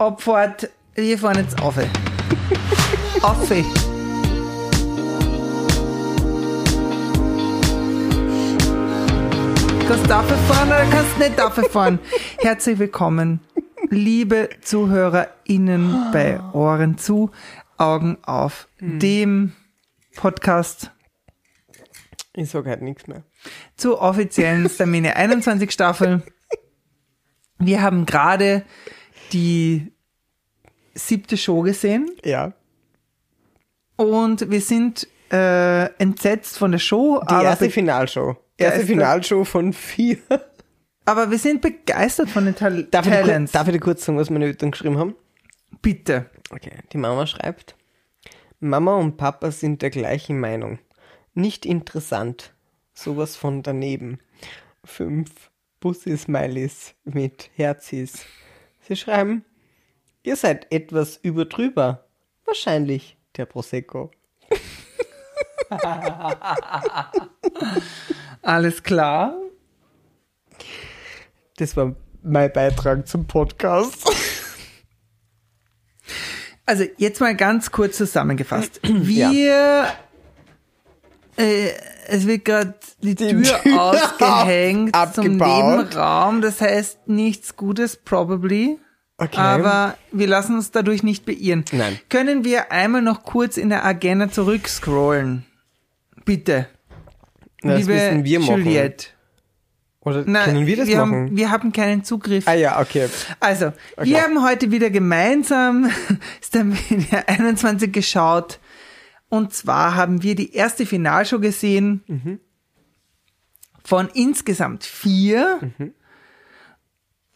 Abfahrt, wir fahren jetzt auf. auf. Kannst du dafür fahren oder kannst du nicht dafür fahren? Herzlich willkommen, liebe ZuhörerInnen bei Ohren zu, Augen auf, dem Podcast Ich sag halt nichts mehr. zur offiziellen Stamine 21 Staffel. Wir haben gerade die siebte Show gesehen Ja. und wir sind äh, entsetzt von der Show, Die aber, erste Finalshow. Erste Erste- Finalshow von vier. aber wir sind begeistert von den Tal Darf ich, Talents. darf ich dir kurz sagen, was meine Eltern geschrieben haben? Bitte. Okay. Die Mama schreibt, Mama und Papa sind der gleichen Meinung. Nicht interessant. Sowas von daneben. Fünf Bussi-Smileys mit Herzis. Sie schreiben, ihr seid etwas überdrüber. Wahrscheinlich der Prosecco. Alles klar. Das war mein Beitrag zum Podcast. Also jetzt mal ganz kurz zusammengefasst. Wir, äh, es wird gerade die Tür Tür ausgehängt zum abgebaut. Nebenraum. Das heißt nichts Gutes, probably. Okay. Aber wir lassen uns dadurch nicht beirren. Nein. Können wir einmal noch kurz in der Agenda zurückscrollen? Bitte. Na, das Liebe müssen wir machen. Juliette. Oder Na, können wir das wir machen? Haben, wir haben keinen Zugriff. ah ja, okay. Also, wir haben heute wieder gemeinsam Stamina 21 geschaut. Und zwar haben wir die erste Finalshow gesehen von insgesamt vier,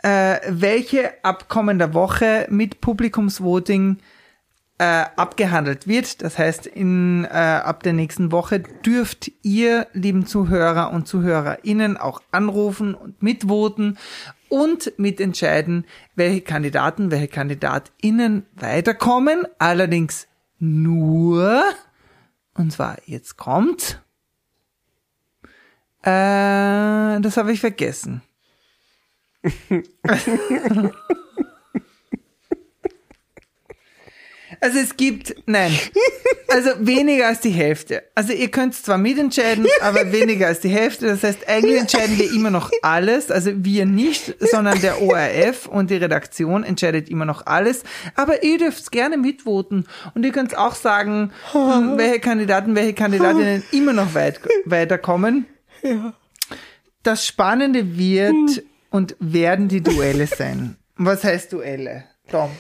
äh, welche ab kommender Woche mit Publikumsvoting äh, abgehandelt wird. Das heißt, in, äh, ab der nächsten Woche dürft ihr, lieben Zuhörer und ZuhörerInnen, auch anrufen und mitvoten und mitentscheiden, welche Kandidaten, welche KandidatInnen weiterkommen. Allerdings nur, und zwar jetzt kommt, äh, das habe ich vergessen. Also es gibt, nein, also weniger als die Hälfte. Also ihr könnt zwar mitentscheiden, aber weniger als die Hälfte. Das heißt, eigentlich entscheiden wir immer noch alles. Also wir nicht, sondern der ORF und die Redaktion entscheidet immer noch alles. Aber ihr dürft gerne mitvoten. Und ihr könnt auch sagen, hm, welche Kandidaten, welche Kandidatinnen immer noch weit, weiterkommen. Das Spannende wird und werden die Duelle sein. Was heißt Duelle? Tom.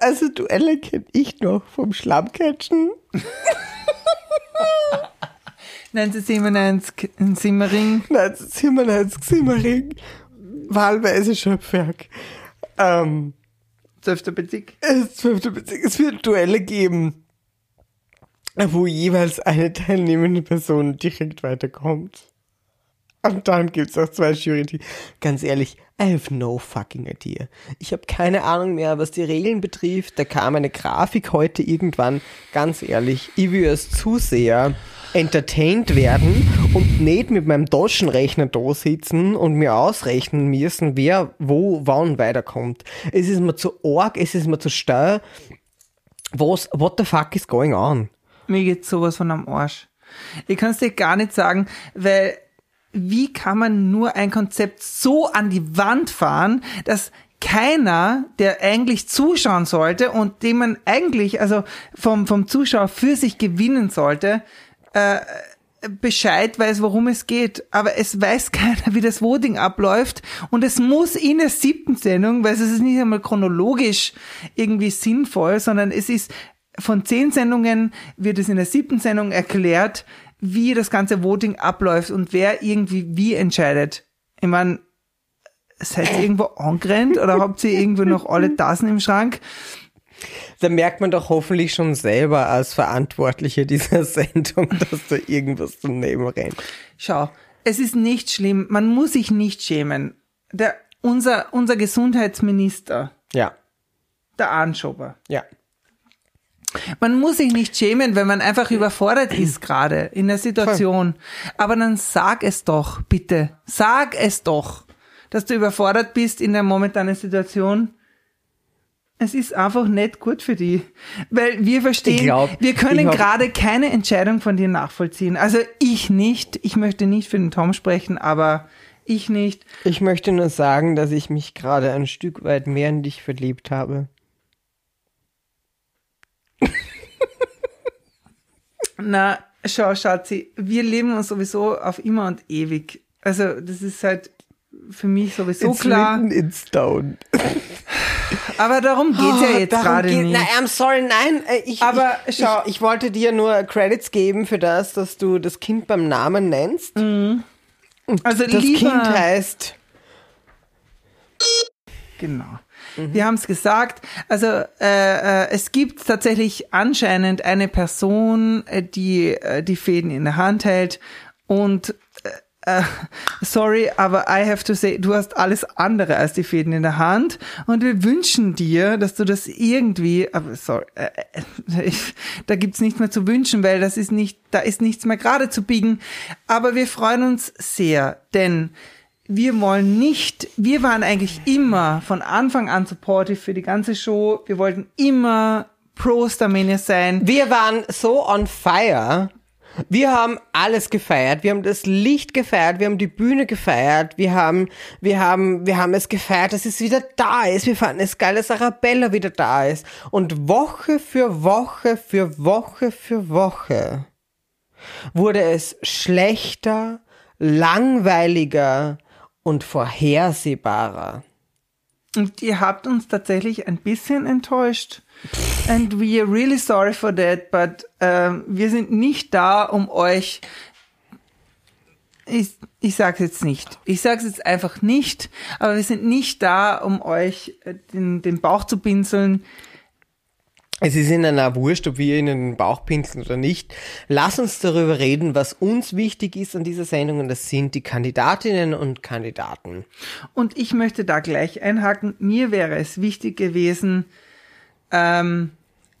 Also Duelle kenne ich noch vom Schlammcatchen. 1997 in Simmering. 1997 Simmering. Wahlweise Schöpfwerk. Ähm, 12. Bezirk. es, zwölfte Bezirk. es wird Duelle geben, wo jeweils eine teilnehmende Person direkt weiterkommt. Und dann gibt's auch zwei Jury. Ganz ehrlich, I have no fucking idea. Ich habe keine Ahnung mehr, was die Regeln betrifft. Da kam eine Grafik heute irgendwann. Ganz ehrlich, ich will als Zuseher entertained werden und nicht mit meinem Taschenrechner da sitzen und mir ausrechnen müssen, wer wo wann weiterkommt. Es ist mir zu arg, es ist mir zu steil. Was, what the fuck is going on? Mir geht's sowas von am Arsch. Ich kann es dir gar nicht sagen, weil wie kann man nur ein Konzept so an die Wand fahren, dass keiner, der eigentlich zuschauen sollte und den man eigentlich, also vom, vom Zuschauer für sich gewinnen sollte, äh, Bescheid weiß, worum es geht. Aber es weiß keiner, wie das Voting abläuft. Und es muss in der siebten Sendung, weil es ist nicht einmal chronologisch irgendwie sinnvoll, sondern es ist von zehn Sendungen wird es in der siebten Sendung erklärt, wie das ganze Voting abläuft und wer irgendwie wie entscheidet. Ich meine, seid ihr irgendwo angerannt oder habt ihr irgendwo noch alle Tassen im Schrank? Da merkt man doch hoffentlich schon selber als Verantwortliche dieser Sendung, dass da irgendwas daneben rennt. Schau, es ist nicht schlimm, man muss sich nicht schämen. Der, unser, unser Gesundheitsminister, Ja, der Anschober, ja. Man muss sich nicht schämen, wenn man einfach überfordert ist gerade in der Situation. Aber dann sag es doch, bitte. Sag es doch, dass du überfordert bist in der momentanen Situation. Es ist einfach nicht gut für die. Weil wir verstehen, glaub, wir können gerade keine Entscheidung von dir nachvollziehen. Also ich nicht. Ich möchte nicht für den Tom sprechen, aber ich nicht. Ich möchte nur sagen, dass ich mich gerade ein Stück weit mehr in dich verliebt habe. Na, schau, Schatzi, wir leben uns sowieso auf immer und ewig. Also das ist halt für mich sowieso It's klar. written in stone. Aber darum geht's ja jetzt gerade geht- nicht. Na, I'm sorry, nein. äh, Ich, Aber ich, schau- ich, ich wollte dir nur Credits geben für das, dass du das Kind beim Namen nennst. also Das lieber, Kind heißt Genau. Wir haben es gesagt. Also äh, äh, es gibt tatsächlich anscheinend eine Person, äh, die äh, die Fäden in der Hand hält und äh, äh, sorry, aber I have to say, du hast alles andere als die Fäden in der Hand und wir wünschen dir, dass du das irgendwie, aber sorry, äh, äh, ich, da gibt's nichts mehr zu wünschen, weil das ist nicht, da ist nichts mehr gerade zu biegen. Aber wir freuen uns sehr, denn wir wollen nicht, wir waren eigentlich immer von Anfang an supportive für die ganze Show. Wir wollten immer pro Starmania sein. Wir waren so on fire. Wir haben alles gefeiert. Wir haben das Licht gefeiert. Wir haben die Bühne gefeiert. Wir haben, wir haben, wir haben es gefeiert, dass es wieder da ist. Wir fanden es geil, dass Arabella wieder da ist. Und Woche für Woche für Woche für Woche wurde es schlechter, langweiliger und vorhersehbarer. Und ihr habt uns tatsächlich ein bisschen enttäuscht. And we are really sorry for that, but ähm, wir sind nicht da, um euch. Ich, ich sag's jetzt nicht. Ich sag's jetzt einfach nicht, aber wir sind nicht da, um euch äh, den, den Bauch zu pinseln. Es ist ihnen auch wurscht, ob wir ihnen den Bauch pinseln oder nicht. Lass uns darüber reden, was uns wichtig ist an dieser Sendung und das sind die Kandidatinnen und Kandidaten. Und ich möchte da gleich einhaken. Mir wäre es wichtig gewesen, ähm,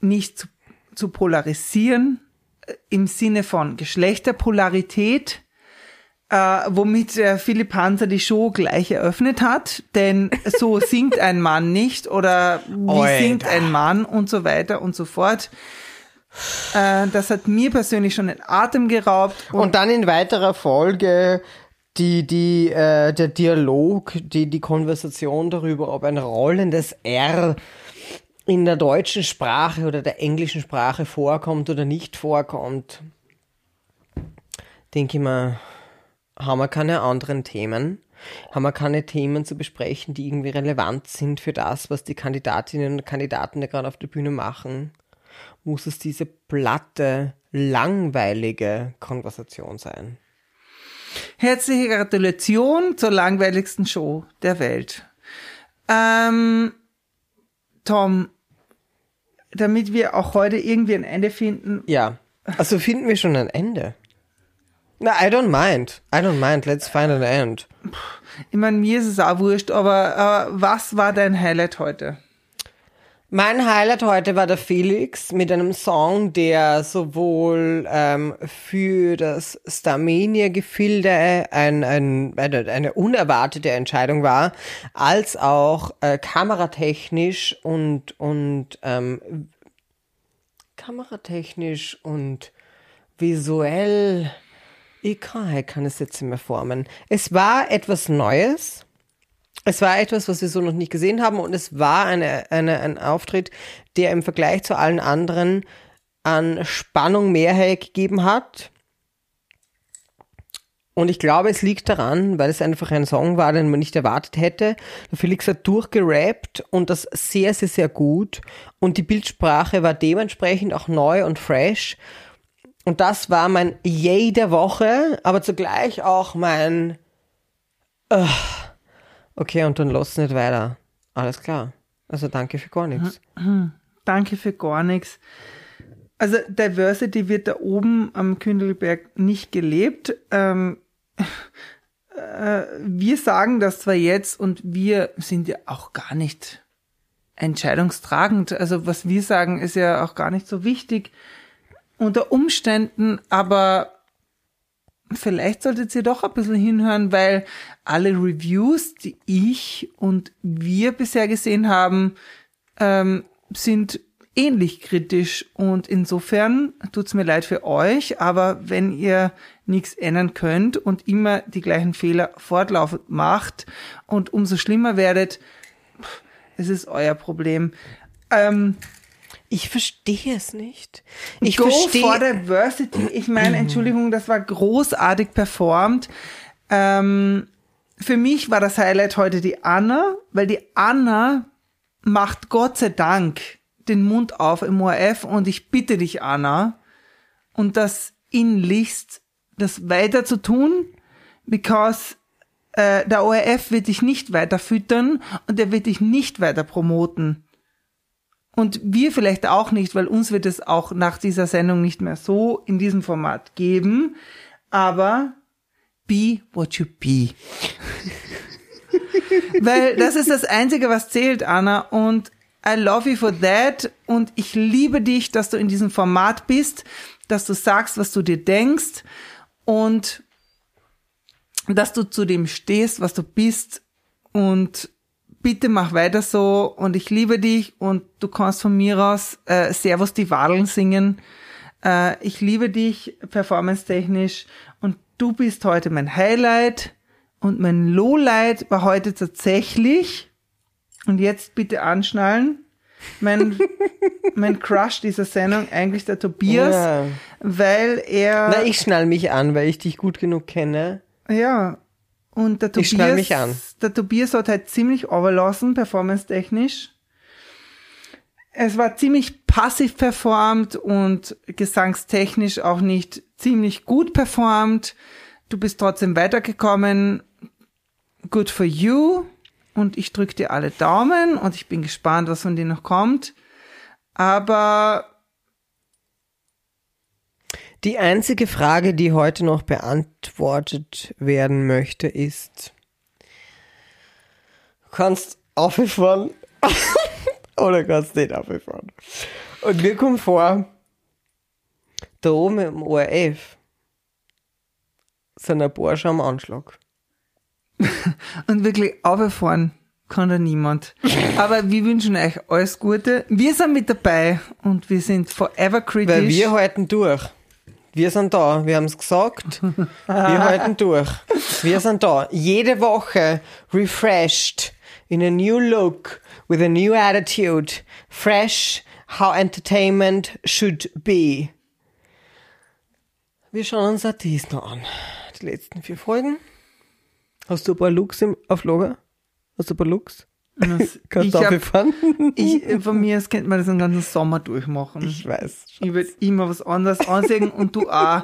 nicht zu, zu polarisieren äh, im Sinne von Geschlechterpolarität, äh, womit äh, Philipp Hanser die Show gleich eröffnet hat. Denn so singt ein Mann nicht oder wie Alter. singt ein Mann und so weiter und so fort. Äh, das hat mir persönlich schon den Atem geraubt. Und dann in weiterer Folge die, die, äh, der Dialog, die, die Konversation darüber, ob ein rollendes R in der deutschen Sprache oder der englischen Sprache vorkommt oder nicht vorkommt. Denke ich mal, haben wir keine anderen Themen? Haben wir keine Themen zu besprechen, die irgendwie relevant sind für das, was die Kandidatinnen und Kandidaten da gerade auf der Bühne machen? Muss es diese platte, langweilige Konversation sein? Herzliche Gratulation zur langweiligsten Show der Welt. Ähm, Tom, damit wir auch heute irgendwie ein Ende finden, Ja. Also finden wir schon ein Ende. Na, I don't mind. I don't mind. Let's find an end. ich meine, mir ist es auch wurscht, aber äh, was war dein Highlight heute? Mein Highlight heute war der Felix mit einem Song, der sowohl ähm, für das Starmania-Gefilde ein, ein, eine, eine unerwartete Entscheidung war, als auch äh, kameratechnisch und, und ähm, kameratechnisch und visuell, ich kann, es jetzt nicht mehr formen. Es war etwas Neues. Es war etwas, was wir so noch nicht gesehen haben und es war eine, eine, ein Auftritt, der im Vergleich zu allen anderen an Spannung mehr hergegeben hat. Und ich glaube, es liegt daran, weil es einfach ein Song war, den man nicht erwartet hätte. Felix hat durchgerappt und das sehr, sehr, sehr gut. Und die Bildsprache war dementsprechend auch neu und fresh. Und das war mein Yay der Woche, aber zugleich auch mein Okay, und dann los nicht weiter. Alles klar. Also danke für gar nichts. Danke für gar nichts. Also Diversity wird da oben am Kündelberg nicht gelebt. Ähm, äh, wir sagen das zwar jetzt und wir sind ja auch gar nicht entscheidungstragend. Also was wir sagen, ist ja auch gar nicht so wichtig unter Umständen, aber vielleicht solltet ihr doch ein bisschen hinhören, weil alle Reviews, die ich und wir bisher gesehen haben, ähm, sind ähnlich kritisch und insofern tut's mir leid für euch, aber wenn ihr nichts ändern könnt und immer die gleichen Fehler fortlaufend macht und umso schlimmer werdet, es ist euer Problem. Ähm, Ich verstehe es nicht. Ich Go verstehe. for Diversity. Ich meine, Entschuldigung, das war großartig performt. Ähm, für mich war das Highlight heute die Anna, weil die Anna macht Gott sei Dank den Mund auf im ORF und ich bitte dich, Anna, und das inlichst, das weiter zu tun, because äh, der ORF wird dich nicht weiter füttern und er wird dich nicht weiter promoten. Und wir vielleicht auch nicht, weil uns wird es auch nach dieser Sendung nicht mehr so in diesem Format geben. Aber be what you be. weil das ist das Einzige, was zählt, Anna. Und I love you for that. Und ich liebe dich, dass du in diesem Format bist, dass du sagst, was du dir denkst und dass du zu dem stehst, was du bist. Und bitte mach weiter so und ich liebe dich und du kannst von mir aus äh, Servus die Wadeln singen. Äh, ich liebe dich performance-technisch und du bist heute mein Highlight und mein Lowlight war heute tatsächlich und jetzt bitte anschnallen. Mein, mein Crush dieser Sendung eigentlich der Tobias, Ja. weil er Na, ich schnall mich an, weil ich dich gut genug kenne. ja, und der Ich Tobias, mich an. der Tobias hat halt ziemlich overlassen, performance-technisch. Es war ziemlich passiv performt und gesangstechnisch auch nicht ziemlich gut performt. Du bist trotzdem weitergekommen. Good for you. Und ich drücke dir alle Daumen und ich bin gespannt, was von dir noch kommt. Aber Die einzige Frage, die heute noch beantwortet werden möchte, ist: Du kannst auffahren oder kannst nicht auffahren. Und mir kommt vor, da oben im ORF sind ein paar schon am Anschlag. Und wirklich auffahren kann da niemand. Aber wir wünschen euch alles Gute. Wir sind mit dabei und wir sind forever kritisch. Weil wir halten durch. Wir sind da, wir haben es gesagt. Wir halten durch. Wir sind da. Jede Woche refreshed in a new look with a new attitude. Fresh how entertainment should be. Wir schauen uns dies noch an. Die letzten vier Folgen. Hast du ein paar Looks im, auf Lager? Hast du ein paar Looks? Kannst ich du hab- ich, von mir aus könnte man das den ganzen Sommer durchmachen. Ich weiß. Ich würde immer was anderes ansehen und du auch.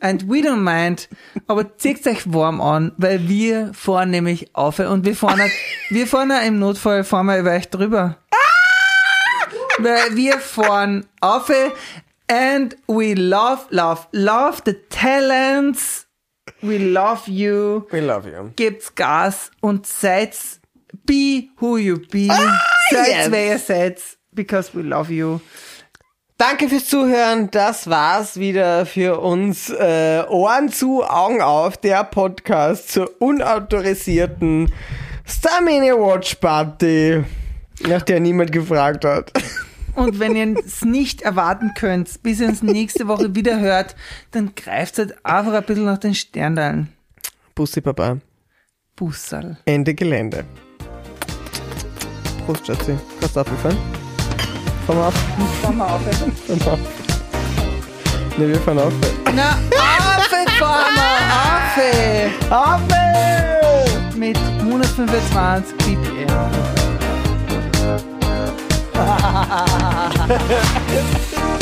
And we don't mind. Aber zieht euch warm an, weil wir fahren nämlich auf und wir fahren, wir fahren im Notfall fahren wir über euch drüber. Weil wir fahren auf and we love, love, love the talents. We love you. We love you. Gebt's Gas und seid be who you be. seid yes. wer ihr seid. Because we love you. Danke fürs Zuhören. Das war's wieder für uns. Äh, Ohren zu, Augen auf. Der Podcast zur unautorisierten Starmania Watch Party, nach der niemand gefragt hat. Und wenn ihr es nicht erwarten könnt, bis ihr uns nächste Woche wieder hört, dann greift halt einfach ein bisschen nach den Sterndalen. Bussi Baba. Bussal. Ende Gelände. Prost, Schatzi. Kannst du abgefahren? Fahren wir auf. Fahren wir auf. Wir auf. Ne, wir fahren auf. Na, Affe, fahren wir, Affe! Affe! Mit 125 BPM.